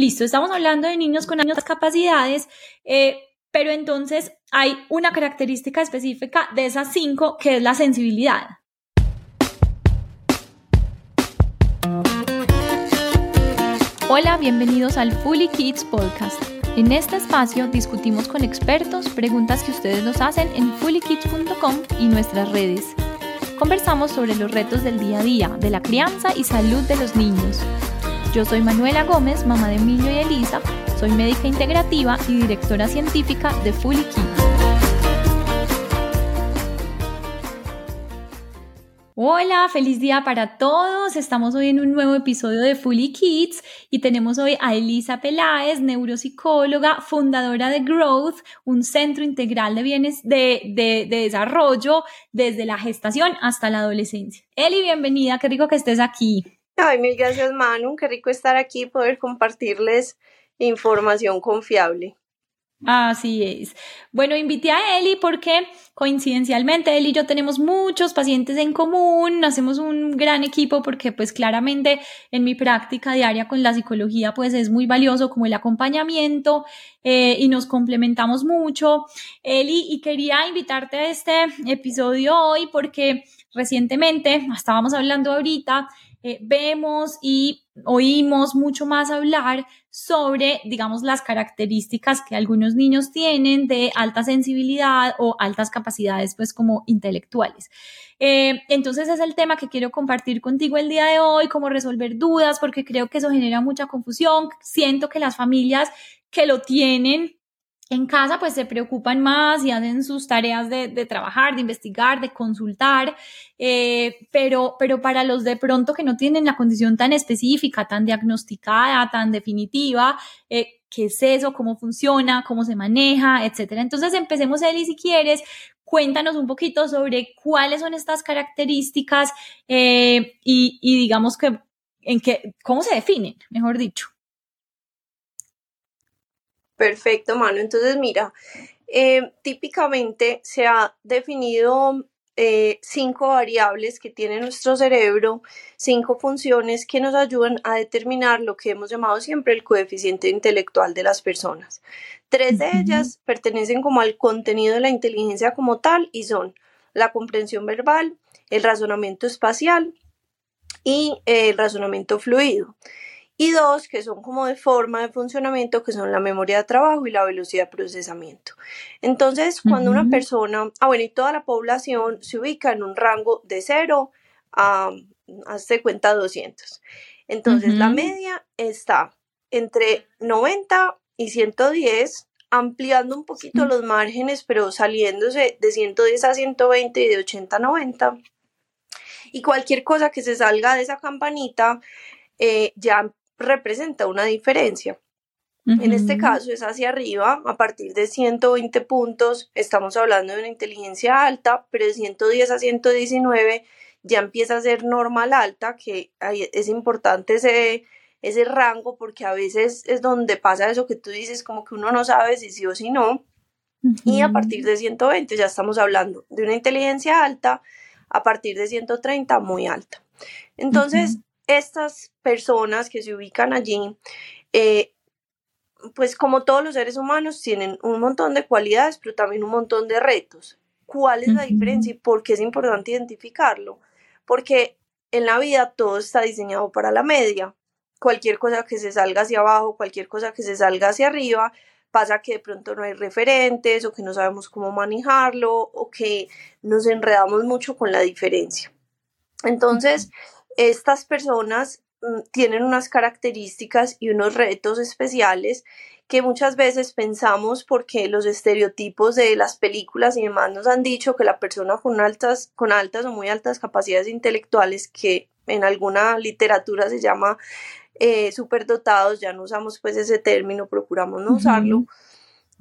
Listo, estamos hablando de niños con altas capacidades, eh, pero entonces hay una característica específica de esas cinco que es la sensibilidad. Hola, bienvenidos al Fully Kids Podcast. En este espacio discutimos con expertos preguntas que ustedes nos hacen en fullykids.com y nuestras redes. Conversamos sobre los retos del día a día, de la crianza y salud de los niños yo soy Manuela Gómez, mamá de Emilio y Elisa, soy médica integrativa y directora científica de Fully Kids. Hola, feliz día para todos. Estamos hoy en un nuevo episodio de Fully Kids y tenemos hoy a Elisa Peláez, neuropsicóloga, fundadora de Growth, un centro integral de bienes de, de, de, desarrollo desde la gestación hasta la adolescencia. Eli, bienvenida, qué rico que estés aquí. Ay, mil gracias, Manu. Qué rico estar aquí y poder compartirles información confiable. Así es. Bueno, invité a Eli porque coincidencialmente Eli y yo tenemos muchos pacientes en común, hacemos un gran equipo porque pues claramente en mi práctica diaria con la psicología pues es muy valioso como el acompañamiento eh, y nos complementamos mucho. Eli, y quería invitarte a este episodio hoy porque recientemente, estábamos hablando ahorita, eh, vemos y oímos mucho más hablar sobre, digamos, las características que algunos niños tienen de alta sensibilidad o altas capacidades, pues, como intelectuales. Eh, entonces es el tema que quiero compartir contigo el día de hoy, cómo resolver dudas, porque creo que eso genera mucha confusión. Siento que las familias que lo tienen en casa pues se preocupan más y hacen sus tareas de, trabajar, de investigar, de consultar, eh, pero, pero para los de pronto que no tienen la condición tan específica, tan diagnosticada, tan definitiva, eh, qué es eso, cómo funciona, cómo se maneja, etcétera. Entonces empecemos, Eli, si quieres, cuéntanos un poquito sobre cuáles son estas características eh, y, y digamos que en qué, cómo se definen, mejor dicho. Perfecto, mano. Entonces, mira, eh, típicamente se ha definido eh, cinco variables que tiene nuestro cerebro, cinco funciones que nos ayudan a determinar lo que hemos llamado siempre el coeficiente intelectual de las personas. Tres de ellas pertenecen como al contenido de la inteligencia como tal y son la comprensión verbal, el razonamiento espacial y el razonamiento fluido y dos que son como de forma de funcionamiento, que son la memoria de trabajo y la velocidad de procesamiento. Entonces, cuando una persona, ah bueno, y toda la población se ubica en un rango de 0 a, hazte cuenta, 200. Entonces, la media está entre 90 y 110, ampliando un poquito los márgenes, pero saliéndose de 110 a 120 y de 80 a 90. Y cualquier cosa que se salga de esa campanita eh, ya representa una diferencia. En este caso es hacia arriba, a partir de 120 puntos estamos hablando de una inteligencia alta, pero de 110 a 119 ya empieza a ser normal alta, que es importante ese, ese rango porque a veces es donde pasa eso que tú dices, como que uno no sabe si sí o si no. Y a partir de 120 ya estamos hablando de una inteligencia alta, a partir de 130 muy alta. Entonces, estas personas que se ubican allí, eh, pues como todos los seres humanos, tienen un montón de cualidades, pero también un montón de retos. ¿Cuál es la diferencia y por qué es importante identificarlo? Porque en la vida todo está diseñado para la media. Cualquier cosa que se salga hacia abajo, cualquier cosa que se salga hacia arriba, pasa que de pronto no hay referentes o que no sabemos cómo manejarlo o que nos enredamos mucho con la diferencia. Entonces, estas personas mm, tienen unas características y unos retos especiales que muchas veces pensamos porque los estereotipos de las películas y demás nos han dicho que la persona con altas, con altas o muy altas capacidades intelectuales, que en alguna literatura se llama eh, superdotados, ya no usamos pues ese término, procuramos no usarlo.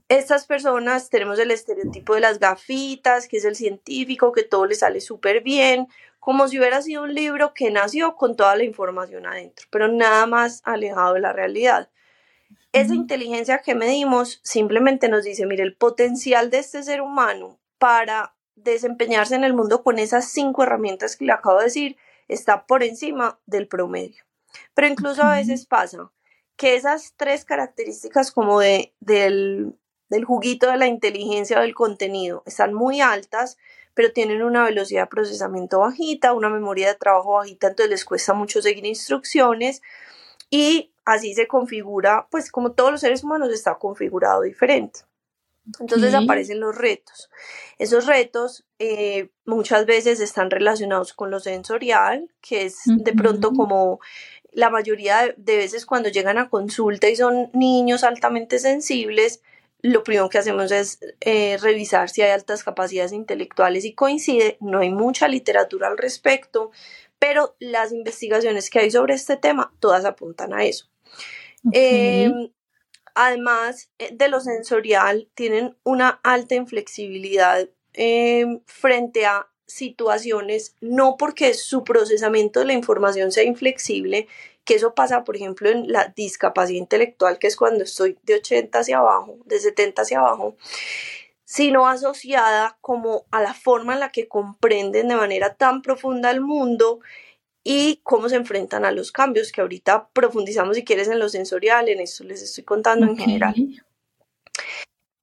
Estas personas tenemos el estereotipo de las gafitas, que es el científico, que todo le sale súper bien, como si hubiera sido un libro que nació con toda la información adentro, pero nada más alejado de la realidad. Esa inteligencia que medimos simplemente nos dice, mire, el potencial de este ser humano para desempeñarse en el mundo con esas cinco herramientas que le acabo de decir está por encima del promedio. Pero incluso a veces pasa que esas tres características como de, del, del juguito de la inteligencia o del contenido están muy altas, pero tienen una velocidad de procesamiento bajita, una memoria de trabajo bajita, entonces les cuesta mucho seguir instrucciones y así se configura, pues como todos los seres humanos está configurado diferente. Entonces aparecen los retos. Esos retos eh, muchas veces están relacionados con lo sensorial, que es de pronto como la mayoría de veces cuando llegan a consulta y son niños altamente sensibles, lo primero que hacemos es eh, revisar si hay altas capacidades intelectuales y coincide. No hay mucha literatura al respecto, pero las investigaciones que hay sobre este tema todas apuntan a eso. Em, además eh, de lo sensorial, tienen una alta inflexibilidad em, frente a situaciones, no porque su procesamiento de la información sea inflexible, que eso pasa, por ejemplo, en la discapacidad intelectual, que es cuando estoy de 80 hacia abajo, de 70 hacia abajo, sino asociada como a la forma en la que comprenden de manera tan profunda el mundo y cómo se enfrentan a los cambios, que ahorita profundizamos si quieres en lo sensorial, en eso les estoy contando en general.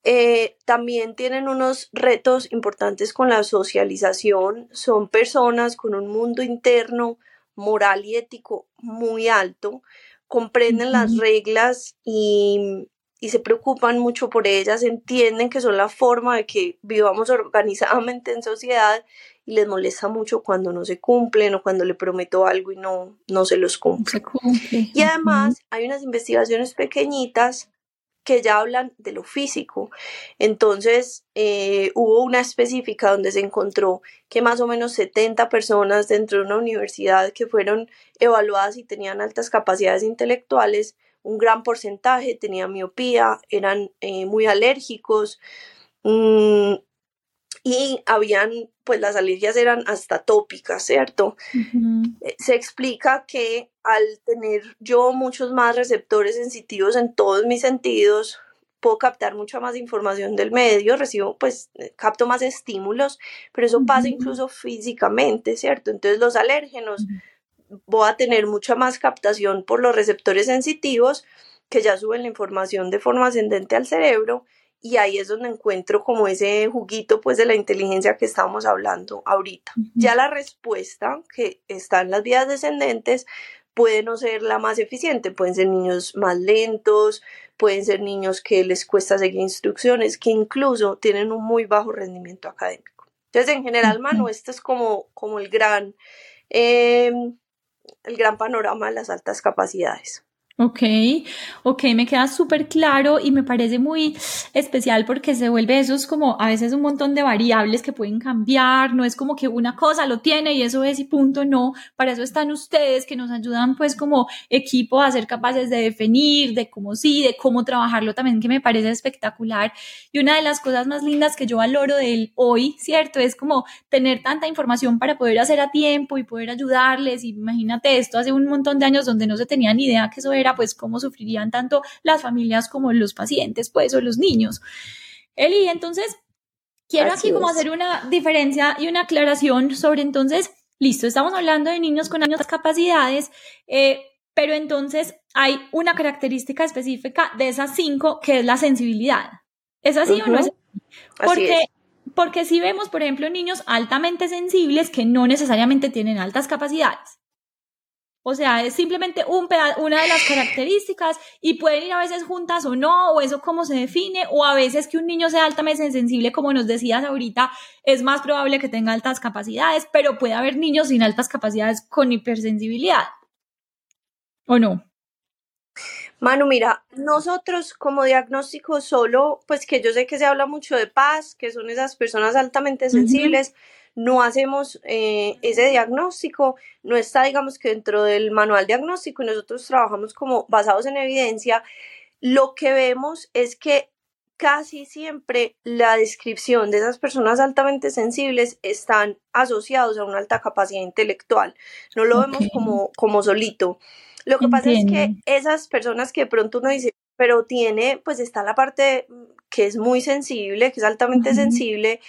Eh, también tienen unos retos importantes con la socialización, son personas con un mundo interno, moral y ético muy alto, comprenden las reglas y, y, se preocupan mucho por ellas, entienden que son la forma de que vivamos organizadamente en sociedad y les molesta mucho cuando no se cumplen o cuando le prometo algo y no, no se los cumple. Y además hay unas investigaciones pequeñitas que ya hablan de lo físico. Entonces, eh, hubo una específica donde se encontró que más o menos 70 personas dentro de una universidad que fueron evaluadas y tenían altas capacidades intelectuales, un gran porcentaje tenía miopía, eran eh, muy alérgicos, mm, y habían, pues las alergias eran hasta tópicas, ¿cierto? Eh, se explica que al tener yo muchos más receptores sensitivos en todos mis sentidos, puedo captar mucha más información del medio, recibo, pues, eh, capto más estímulos, pero eso pasa incluso físicamente, ¿cierto? Entonces los alérgenos, voy a tener mucha más captación por los receptores sensitivos que ya suben la información de forma ascendente al cerebro y ahí es donde encuentro como ese juguito pues de la inteligencia que estábamos hablando ahorita. Ya la respuesta que está en las vías descendentes puede no ser la más eficiente, pueden ser niños más lentos, pueden ser niños que les cuesta seguir instrucciones, que incluso tienen un muy bajo rendimiento académico. Entonces, en general, Manu, este es como, como el gran, em, el gran panorama de las altas capacidades. Ok, ok, me queda súper claro y me parece muy especial porque se vuelve eso es como a veces un montón de variables que pueden cambiar, no es como que una cosa lo tiene y eso es y punto, no, para eso están ustedes que nos ayudan pues como equipo a ser capaces de definir, de cómo sí, de cómo trabajarlo también, que me parece espectacular. Y una de las cosas más lindas que yo valoro de él hoy, ¿cierto? Es como tener tanta información para poder hacer a tiempo y poder ayudarles. Imagínate esto hace un montón de años donde no se tenía ni idea que eso era pues cómo sufrirían tanto las familias como los pacientes, pues, o los niños. Eli, entonces, quiero aquí como hacer una diferencia y una aclaración sobre entonces, listo, estamos hablando de niños con altas capacidades, eh, pero entonces hay una característica específica de esas cinco que es la sensibilidad. ¿Es así o no es Porque, porque si vemos, por ejemplo, niños altamente sensibles que no necesariamente tienen altas capacidades. O sea, es simplemente un una de las características y pueden ir a veces juntas o no, o eso cómo se define, o a veces que un niño sea altamente sensible, como nos decías ahorita, es más probable que tenga altas capacidades, pero puede haber niños sin altas capacidades con hipersensibilidad. ¿O no? Manu, mira, nosotros como diagnóstico solo, pues que yo sé que se habla mucho de paz, que son esas personas altamente sensibles, no hacemos eh, ese diagnóstico, no está, digamos que dentro del manual diagnóstico y nosotros trabajamos como basados en evidencia, lo que vemos es que casi siempre la descripción de esas personas altamente sensibles están asociados a una alta capacidad intelectual, no lo vemos como, como solito. Lo que pasa es que esas personas que de pronto uno dice, pero tiene, pues está la parte que es muy sensible, que es altamente sensible,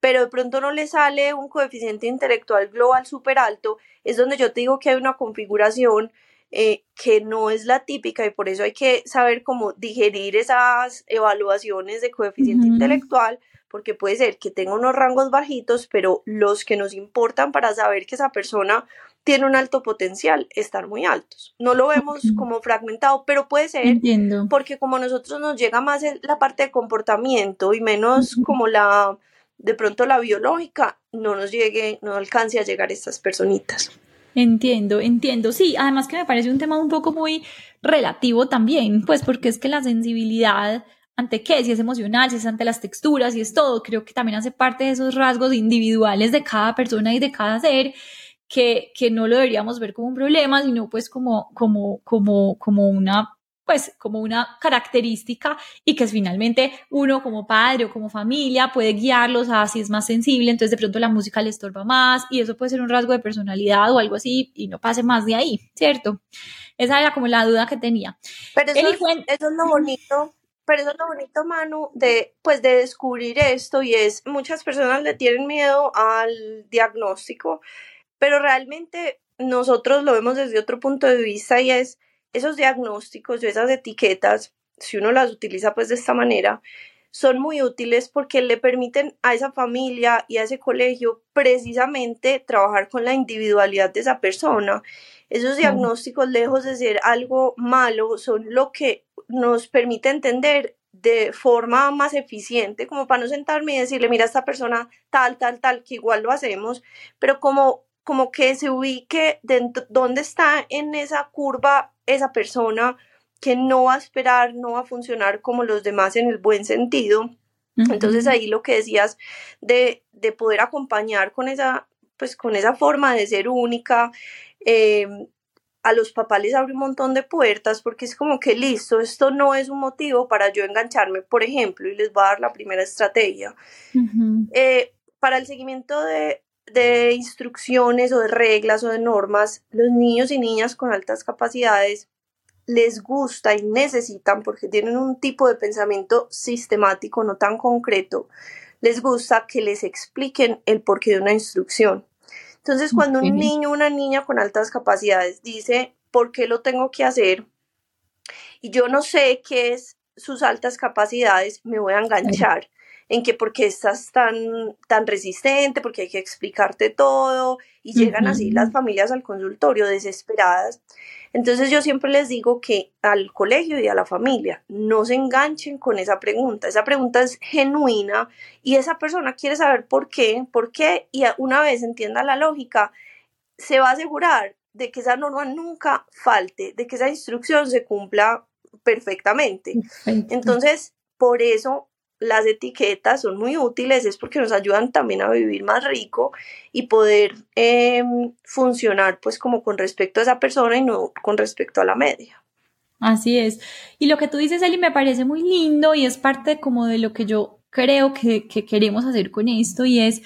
pero de pronto no le sale un coeficiente intelectual global súper alto, es donde yo te digo que hay una configuración eh, que no es la típica y por eso hay que saber cómo digerir esas evaluaciones de coeficiente intelectual, porque puede ser que tenga unos rangos bajitos, pero los que nos importan para saber que esa persona tiene un alto potencial están muy altos. No lo vemos como fragmentado, pero puede ser porque como nosotros nos llega más la parte de comportamiento y menos como la de pronto la biológica, no nos llegue, no alcance a llegar estas personitas. Entiendo, entiendo. Sí, además que me parece un tema un poco muy relativo también, pues porque es que la sensibilidad ante qué, si es emocional, si es ante las texturas, si es todo, creo que también hace parte de esos rasgos individuales de cada persona y de cada ser que, que no lo deberíamos ver como un problema, sino pues como, como, como, como una pues como una característica y que finalmente uno como padre o como familia puede guiarlos a si es más sensible, entonces de pronto la música le estorba más y eso puede ser un rasgo de personalidad o algo así y no pase más de ahí, ¿cierto? Esa era como la duda que tenía. Pero eso, es lo bonito, pero eso es lo bonito, Manu, de, pues de descubrir esto y es, muchas personas le tienen miedo al diagnóstico pero realmente nosotros lo vemos desde otro punto de vista y es esos diagnósticos o esas etiquetas, si uno las utiliza pues de esta manera, son muy útiles porque le permiten a esa familia y a ese colegio precisamente trabajar con la individualidad de esa persona. Esos diagnósticos, lejos de ser algo malo, son lo que nos permite entender de forma más eficiente, como para no sentarme y decirle, mira, esta persona tal, tal, tal, que igual lo hacemos, pero como como que se ubique dentro, dónde está en esa curva esa persona que no va a esperar, no va a funcionar como los demás en el buen sentido. Entonces ahí lo que decías de, de, poder acompañar con esa, pues con esa forma de ser única, em, a los papás les abre un montón de puertas porque es como que listo, esto no es un motivo para yo engancharme, por ejemplo, y les voy a dar la primera estrategia. Eh, para el seguimiento de, de instrucciones o de reglas o de normas, los niños y niñas con altas capacidades les gusta y necesitan, porque tienen un tipo de pensamiento sistemático, no tan concreto, les gusta que les expliquen el porqué de una instrucción. Entonces, cuando un niño o una niña con altas capacidades dice, ¿por qué lo tengo que hacer? Y yo no sé qué es sus altas capacidades, me voy a enganchar en que porque estás tan, tan resistente, porque hay que explicarte todo, y llegan así las familias al consultorio desesperadas. Entonces yo siempre les digo que al colegio y a la familia no se enganchen con esa pregunta. Esa pregunta es genuina y esa persona quiere saber por qué, por qué, y una vez entienda la lógica, se va a asegurar de que esa norma nunca falte, de que esa instrucción se cumpla perfectamente. Entonces, por eso las etiquetas son muy útiles, es porque nos ayudan también a vivir más rico y poder em, funcionar pues como con respecto a esa persona y no con respecto a la media. Así es. Y lo que tú dices, Eli, me parece muy lindo y es parte como de lo que yo creo que, que queremos hacer con esto y es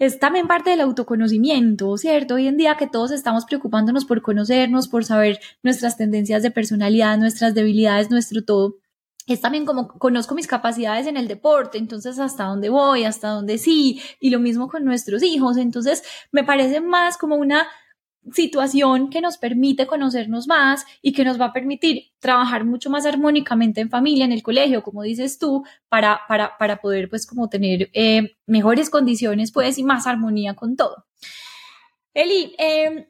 es también parte del autoconocimiento, ¿cierto? Hoy en día que todos estamos preocupándonos por conocernos, por saber nuestras tendencias de personalidad, nuestras debilidades, nuestro todo es también como conozco mis capacidades en el deporte, entonces hasta dónde voy, hasta dónde sí, y lo mismo con nuestros hijos, entonces me parece más como una situación que nos permite conocernos más y que nos va a permitir trabajar mucho más armónicamente en familia, en el colegio, como dices tú, para, para, para poder pues como tener eh, mejores condiciones pues y más armonía con todo. Eli, em,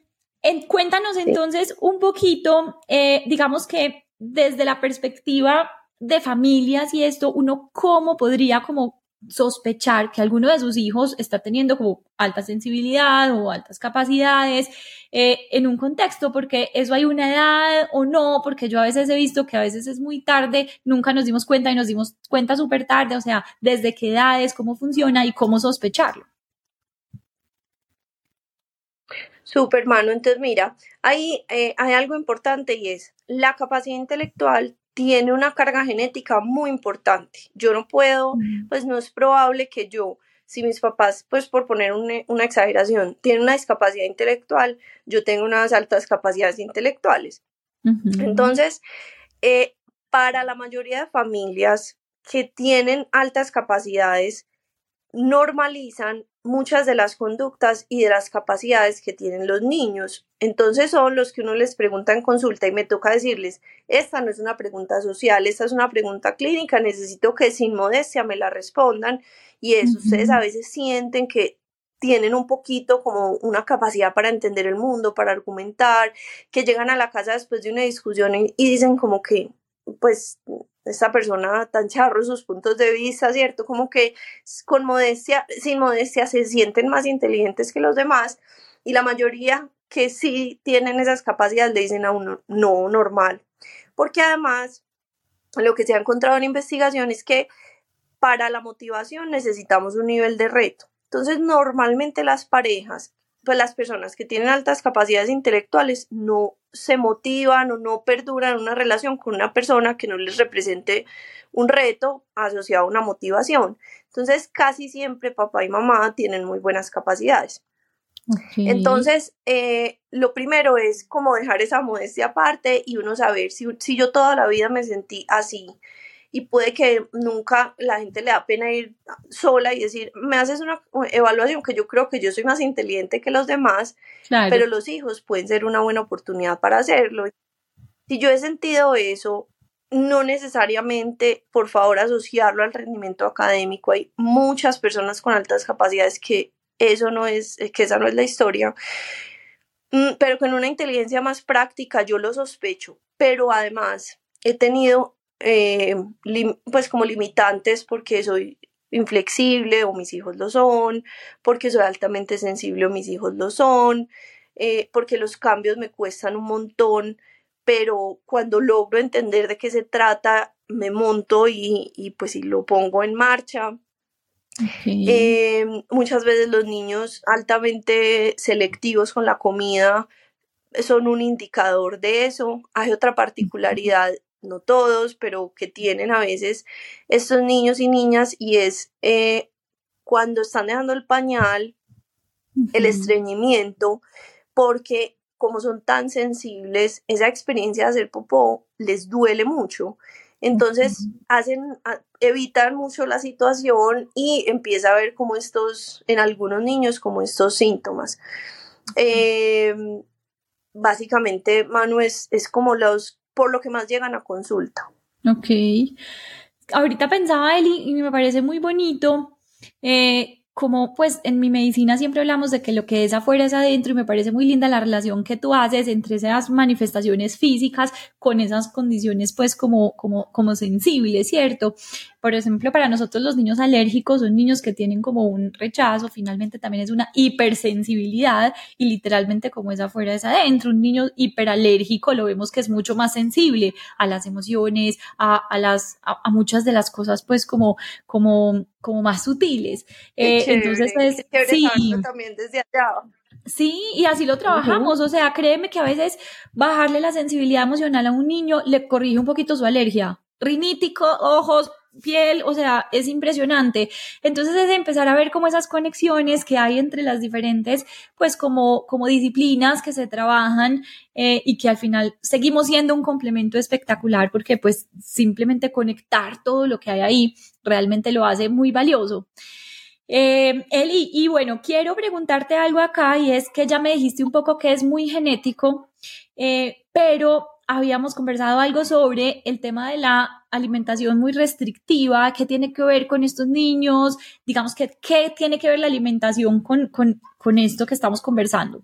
cuéntanos entonces un poquito, eh, digamos que desde la perspectiva de familias y esto, uno cómo podría como sospechar que alguno de sus hijos está teniendo como alta sensibilidad o altas capacidades eh, en un contexto, porque eso hay una edad o no, porque yo a veces he visto que a veces es muy tarde, nunca nos dimos cuenta y nos dimos cuenta súper tarde, o sea, desde qué edades, cómo funciona y cómo sospecharlo. Super, mano. Entonces, mira, ahí eh, hay algo importante y es la capacidad intelectual tiene una carga genética muy importante. Yo no puedo, pues no es probable que yo, si mis papás, pues por poner una, exageración, tienen una discapacidad intelectual, yo tengo unas altas capacidades intelectuales. Entonces, eh, para la mayoría de familias que tienen altas capacidades, normalizan muchas de las conductas y de las capacidades que tienen los niños. Entonces son los que uno les pregunta en consulta y me toca decirles, esta no es una pregunta social, esta es una pregunta clínica, necesito que sin modestia me la respondan y eso ustedes a veces sienten que tienen un poquito como una capacidad para entender el mundo, para argumentar, que llegan a la casa después de una discusión y, dicen como que, pues, esta persona tan charro sus puntos de vista, ¿cierto? Como que con modestia, sin modestia, se sienten más inteligentes que los demás y la mayoría que sí tienen esas capacidades le dicen a uno, no, normal. Porque además, lo que se ha encontrado en investigación es que para la motivación necesitamos un nivel de reto. Entonces, normalmente las parejas, pues las personas que tienen altas capacidades intelectuales no se motivan o no perduran una relación con una persona que no les represente un reto asociado a una motivación. Entonces, casi siempre papá y mamá tienen muy buenas capacidades. Entonces, eh, lo primero es como dejar esa modestia aparte y uno saber si, si yo toda la vida me sentí así y puede que nunca la gente le da pena ir sola y decir, me haces una evaluación que yo creo que yo soy más inteligente que los demás, pero los hijos pueden ser una buena oportunidad para hacerlo. Si yo he sentido eso, no necesariamente, por favor, asociarlo al rendimiento académico. Hay muchas personas con altas capacidades que eso no es, que esa no es la historia mm, pero con una inteligencia más práctica yo lo sospecho, pero además he tenido eh, pues como limitantes porque soy inflexible o mis hijos lo son, porque soy altamente sensible o mis hijos lo son, eh, porque los cambios me cuestan un montón, pero cuando logro entender de qué se trata, me monto y, y pues y lo pongo en marcha. Eh, muchas veces los niños altamente selectivos con la comida son un indicador de eso. Hay otra particularidad no todos, pero que tienen a veces estos niños y niñas y es eh, cuando están dejando el pañal, el estreñimiento, porque como son tan sensibles, esa experiencia de hacer popó les duele mucho. Entonces hacen, evitan mucho la situación y empieza a ver como estos, en algunos niños, como estos síntomas. Em, básicamente, Manu, es, es como los por lo que más llegan a consulta. Ok. Ahorita pensaba, Eli, y me parece muy bonito, eh, como pues en mi medicina siempre hablamos de que lo que es afuera es adentro y me parece muy linda la relación que tú haces entre esas manifestaciones físicas con esas condiciones pues como, como, como sensibles, ¿cierto? Por ejemplo, para nosotros los niños alérgicos son niños que tienen como un rechazo, finalmente también es una hipersensibilidad y literalmente como es afuera es adentro. Un niño hiperalérgico lo vemos que es mucho más sensible a las emociones, a, a las, a, muchas de las cosas pues como, como, como más sutiles. Eh, entonces es, sí. también desde allá. Sí, y así lo trabajamos. O sea, créeme que a veces bajarle la sensibilidad emocional a un niño le corrige un poquito su alergia. Rinítico, ojos, piel, o sea, es impresionante. Entonces es empezar a ver como esas conexiones que hay entre las diferentes, pues como, como disciplinas que se trabajan eh, y que al final seguimos siendo un complemento espectacular porque pues simplemente conectar todo lo que hay ahí realmente lo hace muy valioso. Eh, Eli, y bueno, quiero preguntarte algo acá y es que ya me dijiste un poco que es muy genético, eh, pero habíamos conversado algo sobre el tema de la alimentación muy restrictiva, qué tiene que ver con estos niños, digamos que qué tiene que ver la alimentación con, con, con esto que estamos conversando.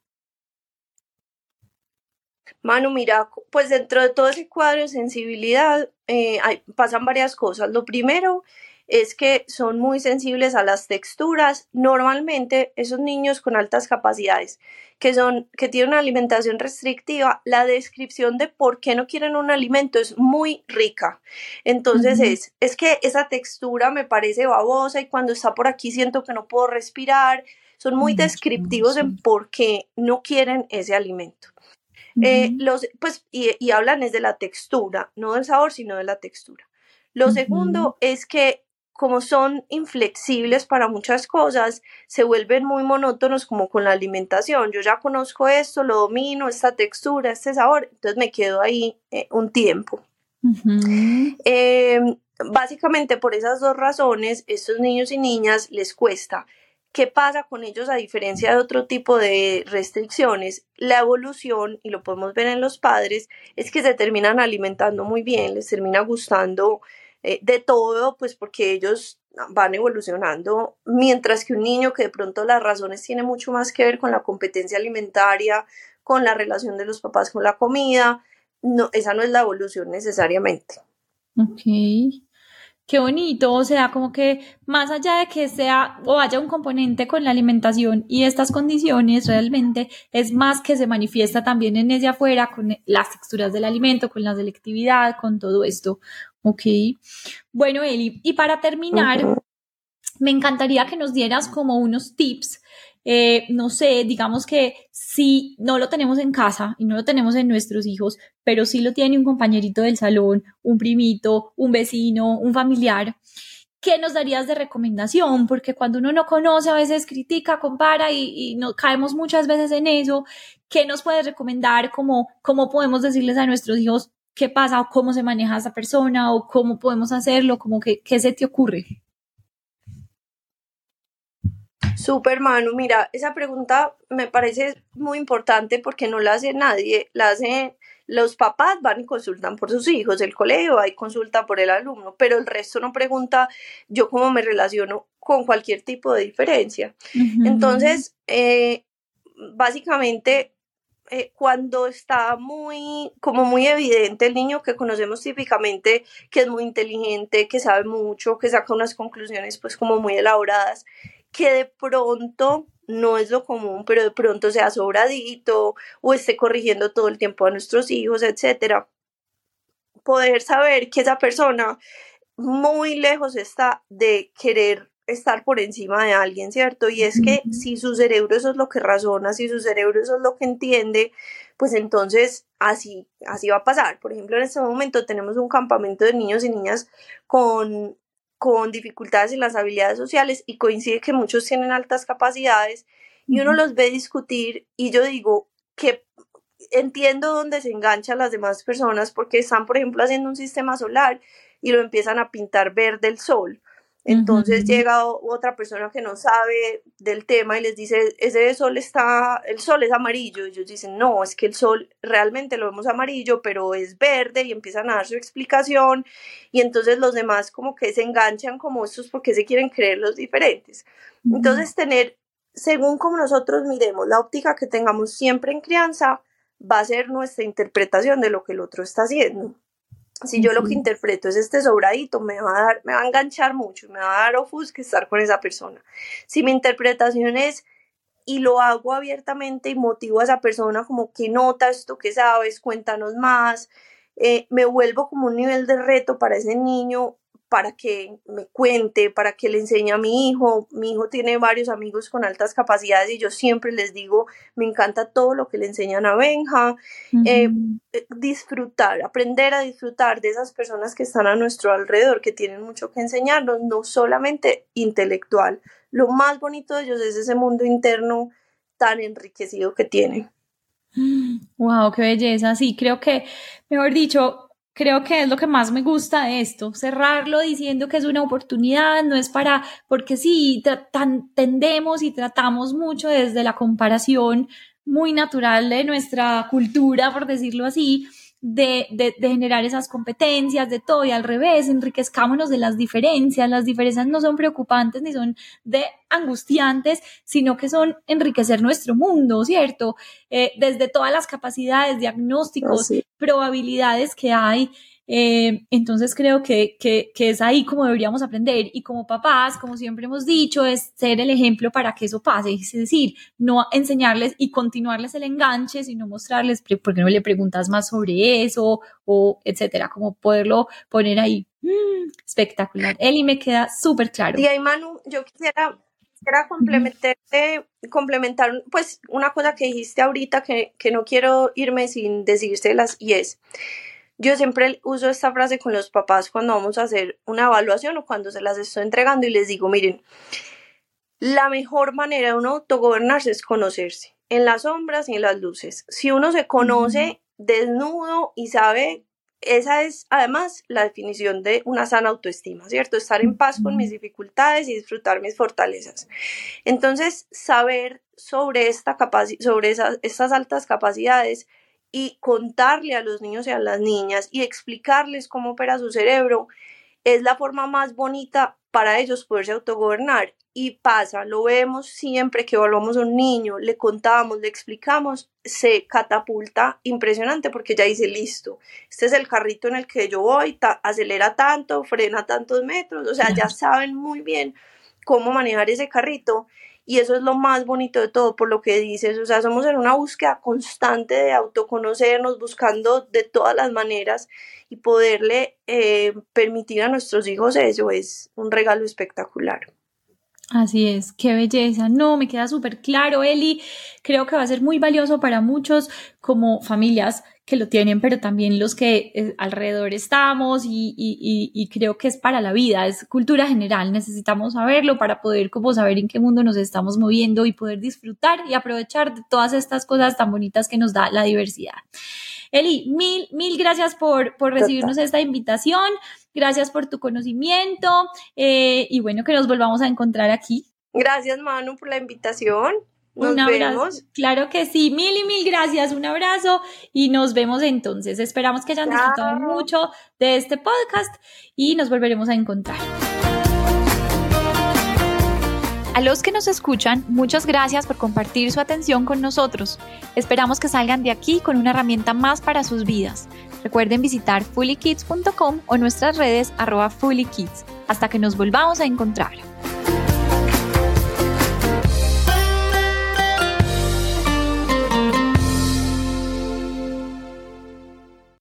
Manu, mira, pues dentro de todo ese cuadro de sensibilidad eh, pasan varias cosas. Lo primero es que son muy sensibles a las texturas. Normalmente esos niños con altas capacidades que son que tienen una alimentación restrictiva, la descripción de por qué no quieren un alimento es muy rica. Entonces es es que esa textura me parece babosa y cuando está por aquí siento que no puedo respirar. Son muy descriptivos en por qué no quieren ese alimento. Eh, los, pues, y, y, hablan es de la textura, no del sabor, sino de la textura. Lo segundo es que como son inflexibles para muchas cosas, se vuelven muy monótonos como con la alimentación. Yo ya conozco esto, lo domino, esta textura, este sabor, entonces me quedo ahí eh, un tiempo. Em, básicamente por esas dos razones, estos niños y niñas les cuesta. ¿Qué pasa con ellos a diferencia de otro tipo de restricciones? La evolución, y lo podemos ver en los padres, es que se terminan alimentando muy bien, les termina gustando eh, de todo, pues porque ellos van evolucionando, mientras que un niño que de pronto las razones tiene mucho más que ver con la competencia alimentaria, con la relación de los papás con la comida, no, esa no es la evolución necesariamente. Ok. Qué bonito, o sea, como que más allá de que sea o haya un componente con la alimentación y estas condiciones, realmente es más que se manifiesta también en ella afuera, con las texturas del alimento, con la selectividad, con todo esto. Ok. Bueno, Eli, y para terminar, me encantaría que nos dieras como unos tips eh, no sé, digamos que si no lo tenemos en casa y no lo tenemos en nuestros hijos, pero sí lo tiene un compañerito del salón, un primito, un vecino, un familiar, ¿qué nos darías de recomendación? Porque cuando uno no conoce, a veces critica, compara y, y caemos muchas veces en eso. ¿Qué nos puedes recomendar? ¿Cómo, ¿Cómo podemos decirles a nuestros hijos qué pasa o cómo se maneja esa persona o cómo podemos hacerlo? Como que, ¿Qué se te ocurre? Super Manu, mira, esa pregunta me parece muy importante porque no la hace nadie, la hace los papás van y consultan por sus hijos, el colegio va y consulta por el alumno, pero el resto no pregunta yo cómo me relaciono con cualquier tipo de diferencia. Entonces, eh, básicamente, eh, cuando está muy, como muy evidente el niño que conocemos típicamente, que es muy inteligente, que sabe mucho, que saca unas conclusiones pues como muy elaboradas que de pronto no es lo común, pero de pronto sea sobradito o esté corrigiendo todo el tiempo a nuestros hijos, etcétera. Poder saber que esa persona muy lejos está de querer estar por encima de alguien, ¿cierto? Y es que si su cerebro eso es lo que razona, si su cerebro eso es lo que entiende, pues entonces así, así va a pasar. Por ejemplo, en este momento tenemos un campamento de niños y niñas con con dificultades en las habilidades sociales y coincide que muchos tienen altas capacidades y uno los ve discutir y yo digo que entiendo dónde se enganchan las demás personas porque están, por ejemplo, haciendo un sistema solar y lo empiezan a pintar verde el sol entonces llega otra persona que no sabe del tema y les dice, ese sol está, el sol es amarillo. Y ellos dicen, no, es que el sol realmente lo vemos amarillo, pero es verde y empiezan a dar su explicación. Y entonces los demás como que se enganchan como estos porque se quieren creer los diferentes. Entonces tener, según como nosotros miremos la óptica que tengamos siempre en crianza, va a ser nuestra interpretación de lo que el otro está haciendo. Si yo lo que interpreto es este sobradito, me va a dar, me va a enganchar mucho, me va a dar ofusque estar con esa persona. Si mi interpretación es y lo hago abiertamente y motivo a esa persona como que nota esto que sabes, cuéntanos más, eh, me vuelvo como un nivel de reto para ese niño para que me cuente, para que le enseñe a mi hijo. Mi hijo tiene varios amigos con altas capacidades y yo siempre les digo, me encanta todo lo que le enseñan a Benja. Eh, eh, disfrutar, aprender a disfrutar de esas personas que están a nuestro alrededor, que tienen mucho que enseñarnos, no solamente intelectual. Lo más bonito de ellos es ese mundo interno tan enriquecido que tienen. Wow, qué belleza. Sí, creo que, mejor dicho, creo que es lo que más me gusta de esto, cerrarlo diciendo que es una oportunidad, no es para, porque sí, tendemos y tratamos mucho desde la comparación muy natural de nuestra cultura, por decirlo así, de, de, de, generar esas competencias, de todo, y al revés, enriquezcámonos de las diferencias. Las diferencias no son preocupantes ni son de angustiantes, sino que son enriquecer nuestro mundo, ¿cierto? Eh, desde todas las capacidades, diagnósticos, probabilidades que hay eh, entonces creo que, que, que, es ahí como deberíamos aprender y como papás, como siempre hemos dicho, es ser el ejemplo para que eso pase, es decir, no enseñarles y continuarles el enganche, sino mostrarles por qué no le preguntas más sobre eso o etcétera, como poderlo poner ahí. Mm, espectacular. Eli me queda súper claro. Y ahí Manu, yo quisiera quisiera complementar, complementar, pues una cosa que dijiste ahorita que, que no quiero irme sin decírselas y es, yo siempre uso esta frase con los papás cuando vamos a hacer una evaluación o cuando se las estoy entregando y les digo, miren, la mejor manera de uno autogobernarse es conocerse en las sombras y en las luces. Si uno se conoce desnudo y sabe esa es además la definición de una sana autoestima, ¿cierto? Estar en paz con mis dificultades y disfrutar mis fortalezas. Entonces, saber sobre, esta sobre esas, estas altas capacidades y contarle a los niños y a las niñas y explicarles cómo opera su cerebro es la forma más bonita para ellos poderse autogobernar. Y pasa, lo vemos siempre que evaluamos a un niño, le contamos, le explicamos, se catapulta impresionante porque ya dice, listo, este es el carrito en el que yo voy, acelera tanto, frena tantos metros, o sea, ya saben muy bien cómo manejar ese carrito y eso es lo más bonito de todo, por lo que dices, o sea, somos en una búsqueda constante de autoconocernos, buscando de todas las maneras y poderle eh, permitir a nuestros hijos eso es un regalo espectacular. Así es, qué belleza. No, me queda súper claro, Eli. Creo que va a ser muy valioso para muchos como familias que lo tienen, pero también los que eh, alrededor estamos y, y, y, creo que es para la vida, es cultura general, necesitamos saberlo para poder como saber en qué mundo nos estamos moviendo y poder disfrutar y aprovechar de todas estas cosas tan bonitas que nos da la diversidad. Eli, mil, mil gracias por, por recibirnos esta invitación, gracias por tu conocimiento eh, y bueno, que nos volvamos a encontrar aquí. Gracias, Manu, por la invitación. Nos un abrazo. Claro que sí, mil y mil gracias, un abrazo y nos vemos entonces. Esperamos que hayan disfrutado mucho de este podcast y nos volveremos a encontrar. A los que nos escuchan, muchas gracias por compartir su atención con nosotros. Esperamos que salgan de aquí con una herramienta más para sus vidas. Recuerden visitar fullykids.com o nuestras redes arroba fullykids. Hasta que nos volvamos a encontrar.